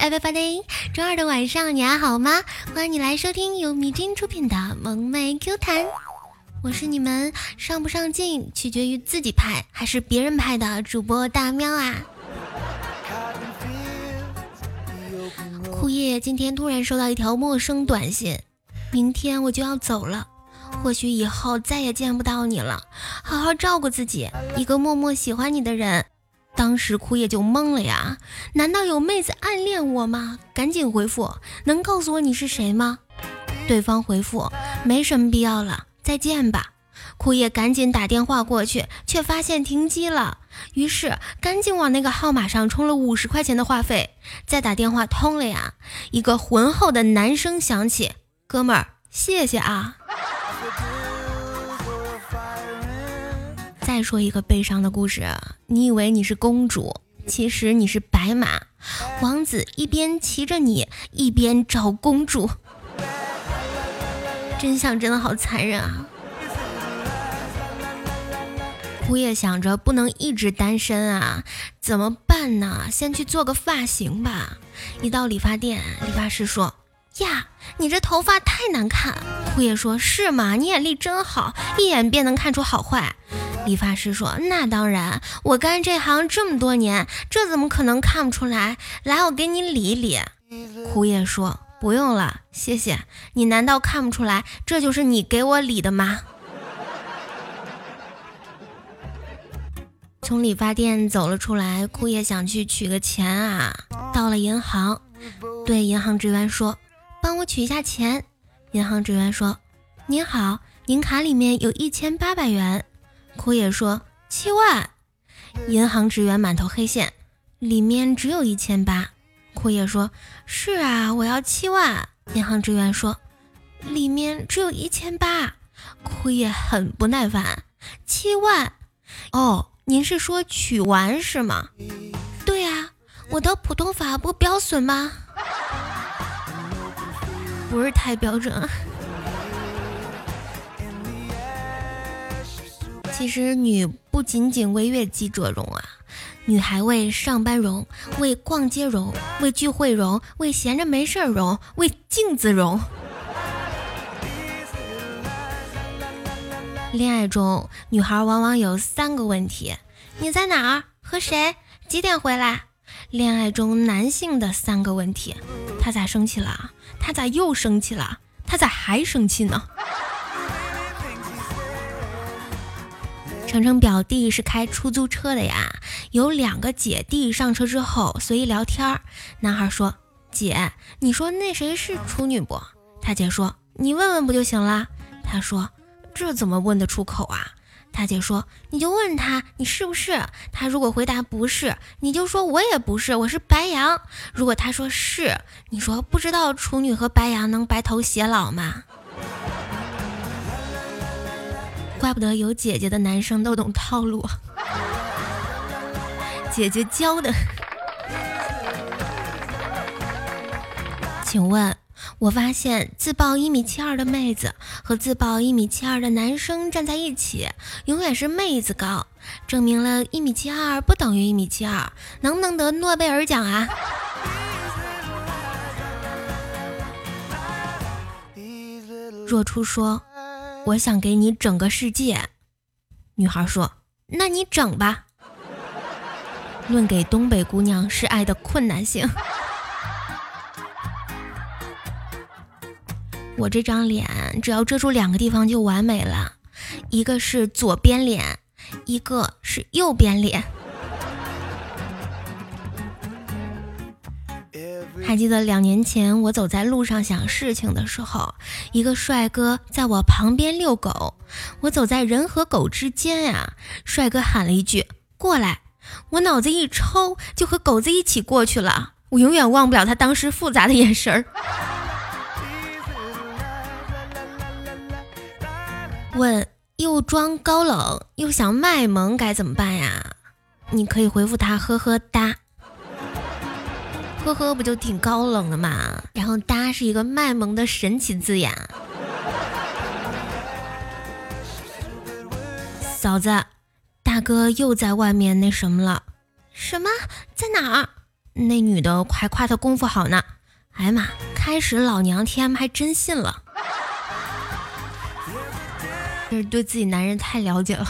everybody，周二的晚上你还好吗？欢迎你来收听由迷津出品的《萌妹 Q 弹》，我是你们上不上镜取决于自己拍还是别人拍的主播大喵啊。枯叶今天突然收到一条陌生短信，明天我就要走了，或许以后再也见不到你了，好好照顾自己，一个默默喜欢你的人。当时枯叶就懵了呀，难道有妹子暗恋我吗？赶紧回复，能告诉我你是谁吗？对方回复没什么必要了，再见吧。枯叶赶紧打电话过去，却发现停机了，于是赶紧往那个号码上充了五十块钱的话费，再打电话通了呀。一个浑厚的男声响起：“哥们儿，谢谢啊。”再说一个悲伤的故事，你以为你是公主，其实你是白马王子，一边骑着你，一边找公主。真相真的好残忍啊！枯叶想着不能一直单身啊，怎么办呢？先去做个发型吧。一到理发店，理发师说：“呀，你这头发太难看。”枯叶说：“是吗？你眼力真好，一眼便能看出好坏。”理发师说：“那当然，我干这行这么多年，这怎么可能看不出来？来，我给你理一理。”枯叶说：“不用了，谢谢。你难道看不出来，这就是你给我理的吗？”从理发店走了出来，枯叶想去取个钱啊。到了银行，对银行职员说：“帮我取一下钱。”银行职员说：“您好，您卡里面有一千八百元。”枯叶说：“七万。”银行职员满头黑线，里面只有一千八。枯叶说：“是啊，我要七万。”银行职员说：“里面只有一千八。”枯叶很不耐烦：“七万？哦，您是说取完是吗？”“对啊，我的普通法不标准吗？”“不是太标准。”其实女不仅仅为悦己者容啊，女还为上班容，为逛街容，为聚会容，为闲着没事儿容，为镜子容。恋爱中，女孩往往有三个问题：你在哪儿？和谁？几点回来？恋爱中男性的三个问题：他咋生气了？他咋又生气了？他咋还生气呢？程程表弟是开出租车的呀，有两个姐弟上车之后随意聊天儿。男孩说：“姐，你说那谁是处女不？”他姐说：“你问问不就行了？”他说：“这怎么问得出口啊？”他姐说：“你就问他，你是不是？他如果回答不是，你就说我也不是，我是白羊。如果他说是，你说不知道处女和白羊能白头偕老吗？”怪不得有姐姐的男生都懂套路，姐姐教的。请问，我发现自报一米七二的妹子和自报一米七二的男生站在一起，永远是妹子高，证明了一米七二不等于一米七二，能不能得诺贝尔奖啊？若初说。我想给你整个世界，女孩说：“那你整吧。”论给东北姑娘示爱的困难性，我这张脸只要遮住两个地方就完美了，一个是左边脸，一个是右边脸。还记得两年前我走在路上想事情的时候，一个帅哥在我旁边遛狗，我走在人和狗之间呀，帅哥喊了一句“过来”，我脑子一抽就和狗子一起过去了，我永远忘不了他当时复杂的眼神儿。问又装高冷又想卖萌该怎么办呀？你可以回复他呵呵哒。呵呵，不就挺高冷的嘛？然后“搭”是一个卖萌的神奇字眼。嫂子，大哥又在外面那什么了？什么？在哪儿？那女的还夸他功夫好呢。哎呀妈，开始老娘 TM 还真信了，这是对自己男人太了解了。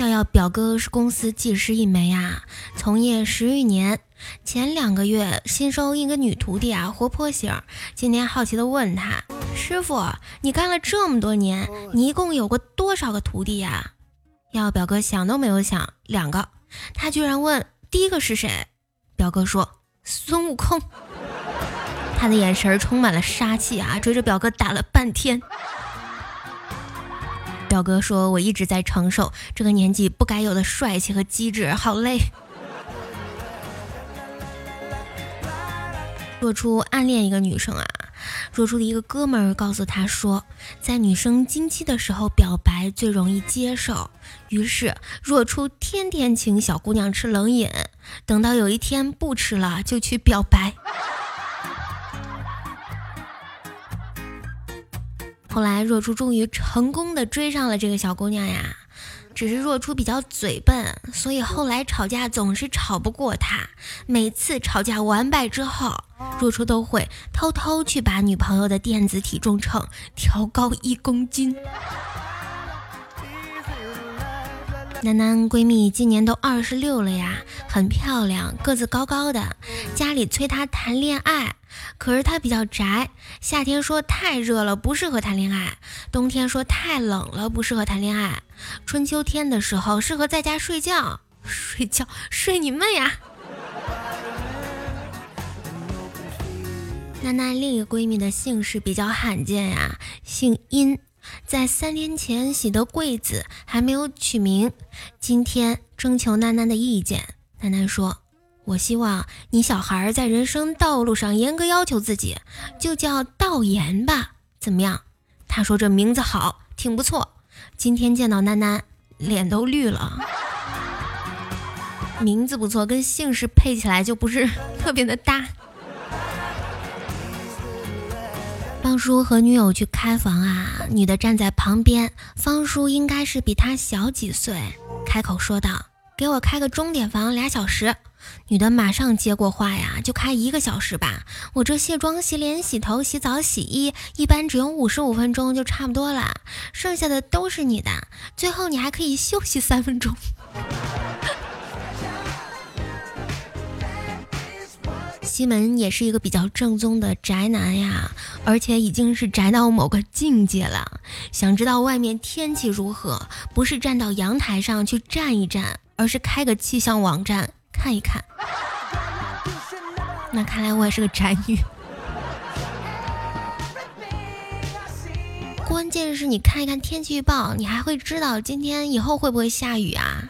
耀耀表哥是公司技师一枚啊，从业十余年。前两个月新收一个女徒弟啊，活泼型。今天好奇的问他：“师傅，你干了这么多年，你一共有过多少个徒弟呀？”耀耀表哥想都没有想，两个。他居然问：“第一个是谁？”表哥说：“孙悟空。”他的眼神充满了杀气啊，追着表哥打了半天。表哥说：“我一直在承受这个年纪不该有的帅气和机智，好累。”若初暗恋一个女生啊，若初的一个哥们儿告诉他说，在女生经期的时候表白最容易接受。于是若初天天请小姑娘吃冷饮，等到有一天不吃了，就去表白。后来，若初终于成功的追上了这个小姑娘呀。只是若初比较嘴笨，所以后来吵架总是吵不过她。每次吵架完败之后，若初都会偷偷去把女朋友的电子体重秤调高一公斤。楠楠闺蜜今年都二十六了呀，很漂亮，个子高高的。家里催她谈恋爱，可是她比较宅。夏天说太热了，不适合谈恋爱；冬天说太冷了，不适合谈恋爱；春秋天的时候适合在家睡觉。睡觉睡你妹呀！楠楠另一个闺蜜的姓氏比较罕见呀，姓殷。在三天前洗的柜子还没有取名，今天征求楠楠的意见。楠楠说：“我希望你小孩在人生道路上严格要求自己，就叫道言吧，怎么样？”他说：“这名字好，挺不错。”今天见到楠楠，脸都绿了。名字不错，跟姓氏配起来就不是 特别的搭。方叔和女友去开房啊，女的站在旁边，方叔应该是比她小几岁，开口说道：“给我开个钟点房俩小时。”女的马上接过话呀：“就开一个小时吧，我这卸妆、洗脸、洗头、洗澡、洗衣，一般只用五十五分钟就差不多了，剩下的都是你的，最后你还可以休息三分钟。”西门也是一个比较正宗的宅男呀，而且已经是宅到某个境界了。想知道外面天气如何，不是站到阳台上去站一站，而是开个气象网站看一看。那看来我也是个宅女。关键是你看一看天气预报，你还会知道今天以后会不会下雨啊？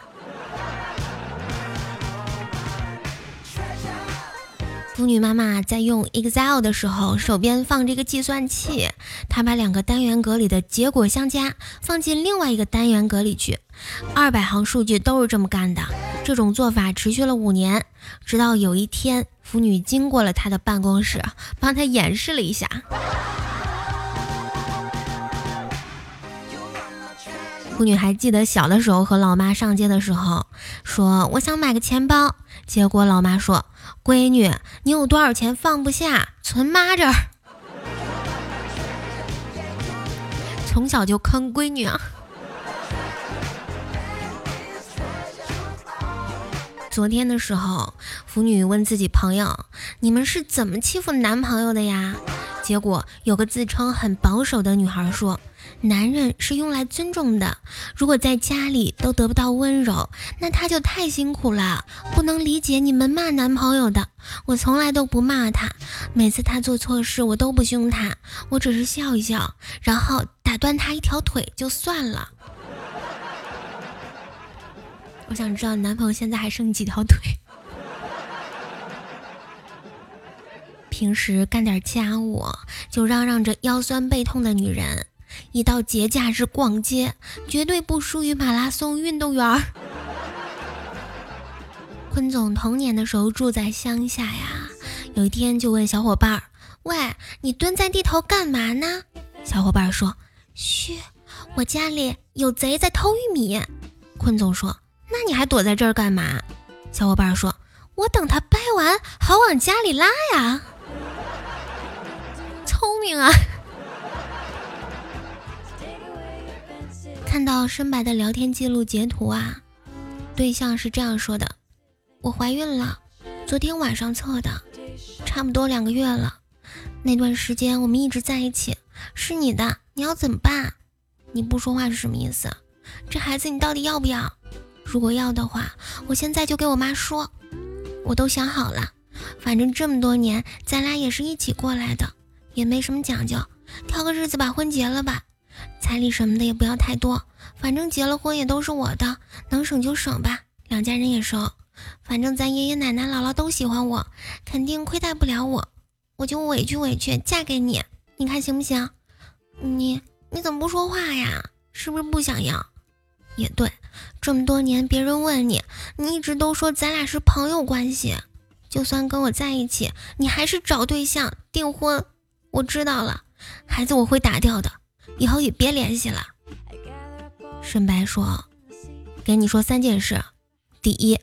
妇女妈妈在用 Excel 的时候，手边放着个计算器，她把两个单元格里的结果相加，放进另外一个单元格里去。二百行数据都是这么干的。这种做法持续了五年，直到有一天，妇女经过了她的办公室，帮她演示了一下。妇女还记得小的时候和老妈上街的时候，说我想买个钱包，结果老妈说。闺女，你有多少钱放不下？存妈这儿。从小就坑闺女啊。昨天的时候，腐女问自己朋友：“你们是怎么欺负男朋友的呀？”结果有个自称很保守的女孩说。男人是用来尊重的，如果在家里都得不到温柔，那他就太辛苦了。不能理解你们骂男朋友的，我从来都不骂他，每次他做错事我都不凶他，我只是笑一笑，然后打断他一条腿就算了。我想知道男朋友现在还剩几条腿？平时干点家务就嚷嚷着腰酸背痛的女人。一到节假日逛街，绝对不输于马拉松运动员。坤总童年的时候住在乡下呀，有一天就问小伙伴儿：“喂，你蹲在地头干嘛呢？”小伙伴说：“嘘，我家里有贼在偷玉米。”坤总说：“那你还躲在这儿干嘛？小伙伴说：“我等他掰完，好往家里拉呀。”聪明啊！看到深白的聊天记录截图啊，对象是这样说的：“我怀孕了，昨天晚上测的，差不多两个月了。那段时间我们一直在一起，是你的，你要怎么办？你不说话是什么意思？这孩子你到底要不要？如果要的话，我现在就给我妈说。我都想好了，反正这么多年咱俩也是一起过来的，也没什么讲究，挑个日子把婚结了吧。”彩礼什么的也不要太多，反正结了婚也都是我的，能省就省吧。两家人也熟，反正咱爷爷奶奶姥姥都喜欢我，肯定亏待不了我，我就委屈委屈嫁给你，你看行不行？你你怎么不说话呀？是不是不想要？也对，这么多年别人问你，你一直都说咱俩是朋友关系，就算跟我在一起，你还是找对象订婚。我知道了，孩子我会打掉的。以后也别联系了。深白说：“给你说三件事，第一，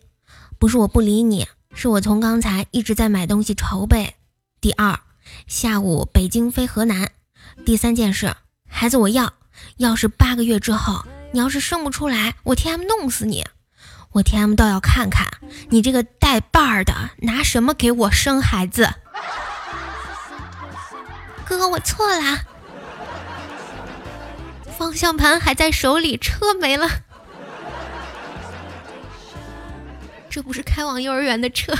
不是我不理你，是我从刚才一直在买东西筹备。第二，下午北京飞河南。第三件事，孩子我要，要是八个月之后你要是生不出来，我 T M 弄死你！我 T M 倒要看看你这个带把儿的拿什么给我生孩子。哥哥，我错了。”方向盘还在手里，车没了。这不是开往幼儿园的车。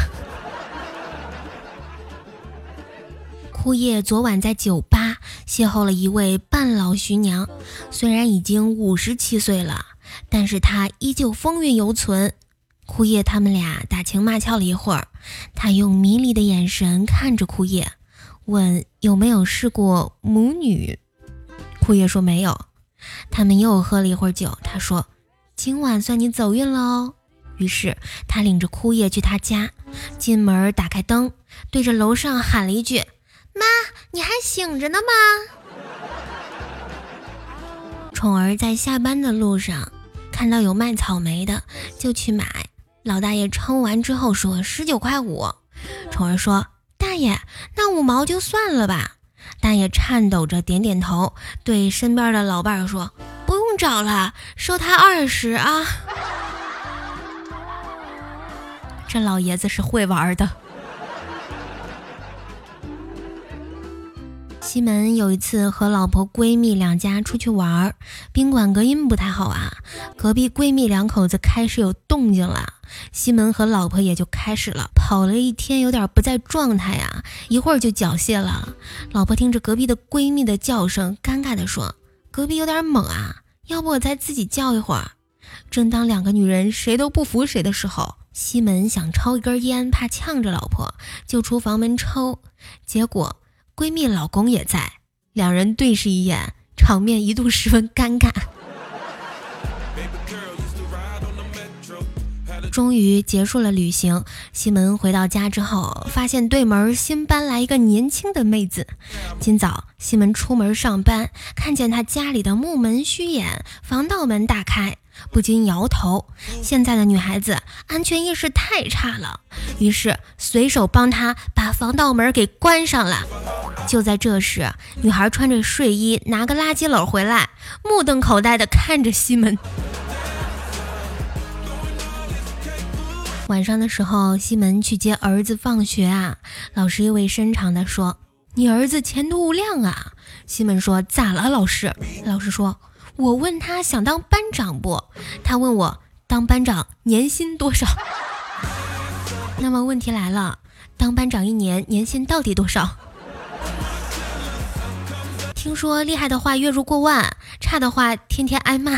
枯叶昨晚在酒吧邂逅了一位半老徐娘，虽然已经五十七岁了，但是她依旧风韵犹存。枯叶他们俩打情骂俏了一会儿，他用迷离的眼神看着枯叶，问有没有试过母女。枯叶说没有。他们又喝了一会儿酒，他说：“今晚算你走运了哦。”于是他领着枯叶去他家，进门打开灯，对着楼上喊了一句：“妈，你还醒着呢吗？”宠儿在下班的路上看到有卖草莓的，就去买。老大爷称完之后说：“十九块五。”宠儿说：“爷，那五毛就算了吧。”大爷颤抖着点点头，对身边的老伴儿说：“不用找了，收他二十啊。”这老爷子是会玩的。西门有一次和老婆闺蜜两家出去玩，宾馆隔音不太好啊，隔壁闺蜜两口子开始有动静了，西门和老婆也就开始了，跑了一天有点不在状态呀，一会儿就缴械了。老婆听着隔壁的闺蜜的叫声，尴尬的说：“隔壁有点猛啊，要不我再自己叫一会儿。”正当两个女人谁都不服谁的时候，西门想抽一根烟，怕呛着老婆，就出房门抽，结果。闺蜜老公也在，两人对视一眼，场面一度十分尴尬。终于结束了旅行，西门回到家之后，发现对门新搬来一个年轻的妹子。今早西门出门上班，看见她家里的木门虚掩，防盗门大开。不禁摇头，现在的女孩子安全意识太差了。于是随手帮她把防盗门给关上了。就在这时，女孩穿着睡衣，拿个垃圾篓回来，目瞪口呆地看着西门。晚上的时候，西门去接儿子放学啊，老师意味深长地说：“你儿子前途无量啊。”西门说：“咋了，老师？”老师说。我问他想当班长不？他问我当班长年薪多少？那么问题来了，当班长一年年薪到底多少？听说厉害的话月入过万，差的话天天挨骂。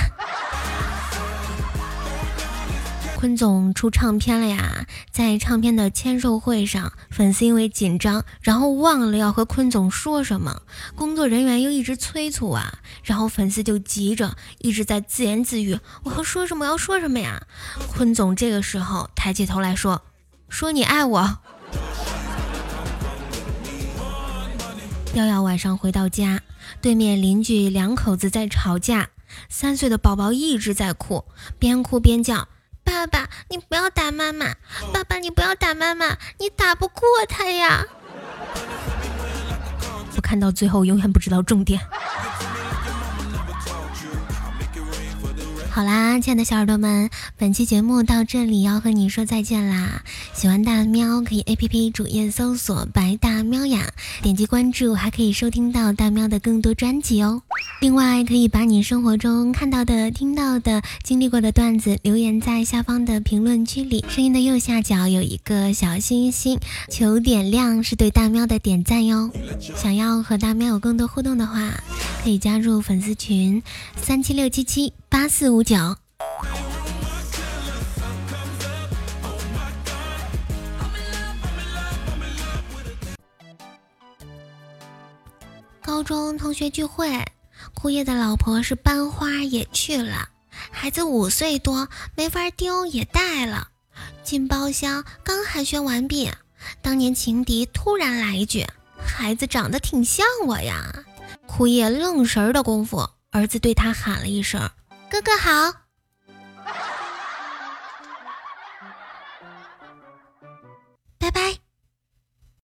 坤总出唱片了呀！在唱片的签售会上，粉丝因为紧张，然后忘了要和坤总说什么，工作人员又一直催促啊，然后粉丝就急着一直在自言自语：“我要说什么？我要说什么呀？”坤总这个时候抬起头来说：“说你爱我。”耀耀晚上回到家，对面邻居两口子在吵架，三岁的宝宝一直在哭，边哭边叫。爸爸，你不要打妈妈！爸爸，你不要打妈妈，你打不过他呀！我看到最后，永远不知道重点。好啦，亲爱的小耳朵们，本期节目到这里要和你说再见啦！喜欢大喵可以 A P P 主页搜索“白大喵呀”，点击关注，还可以收听到大喵的更多专辑哦。另外，可以把你生活中看到的、听到的、经历过的段子留言在下方的评论区里，声音的右下角有一个小星星，求点亮是对大喵的点赞哟。想要和大喵有更多互动的话，可以加入粉丝群三七六七七。八四五九。高中同学聚会，枯叶的老婆是班花也去了，孩子五岁多，没法丢也带了。进包厢刚寒暄完毕，当年情敌突然来一句：“孩子长得挺像我呀。”枯叶愣神的功夫，儿子对他喊了一声：“哥哥好。”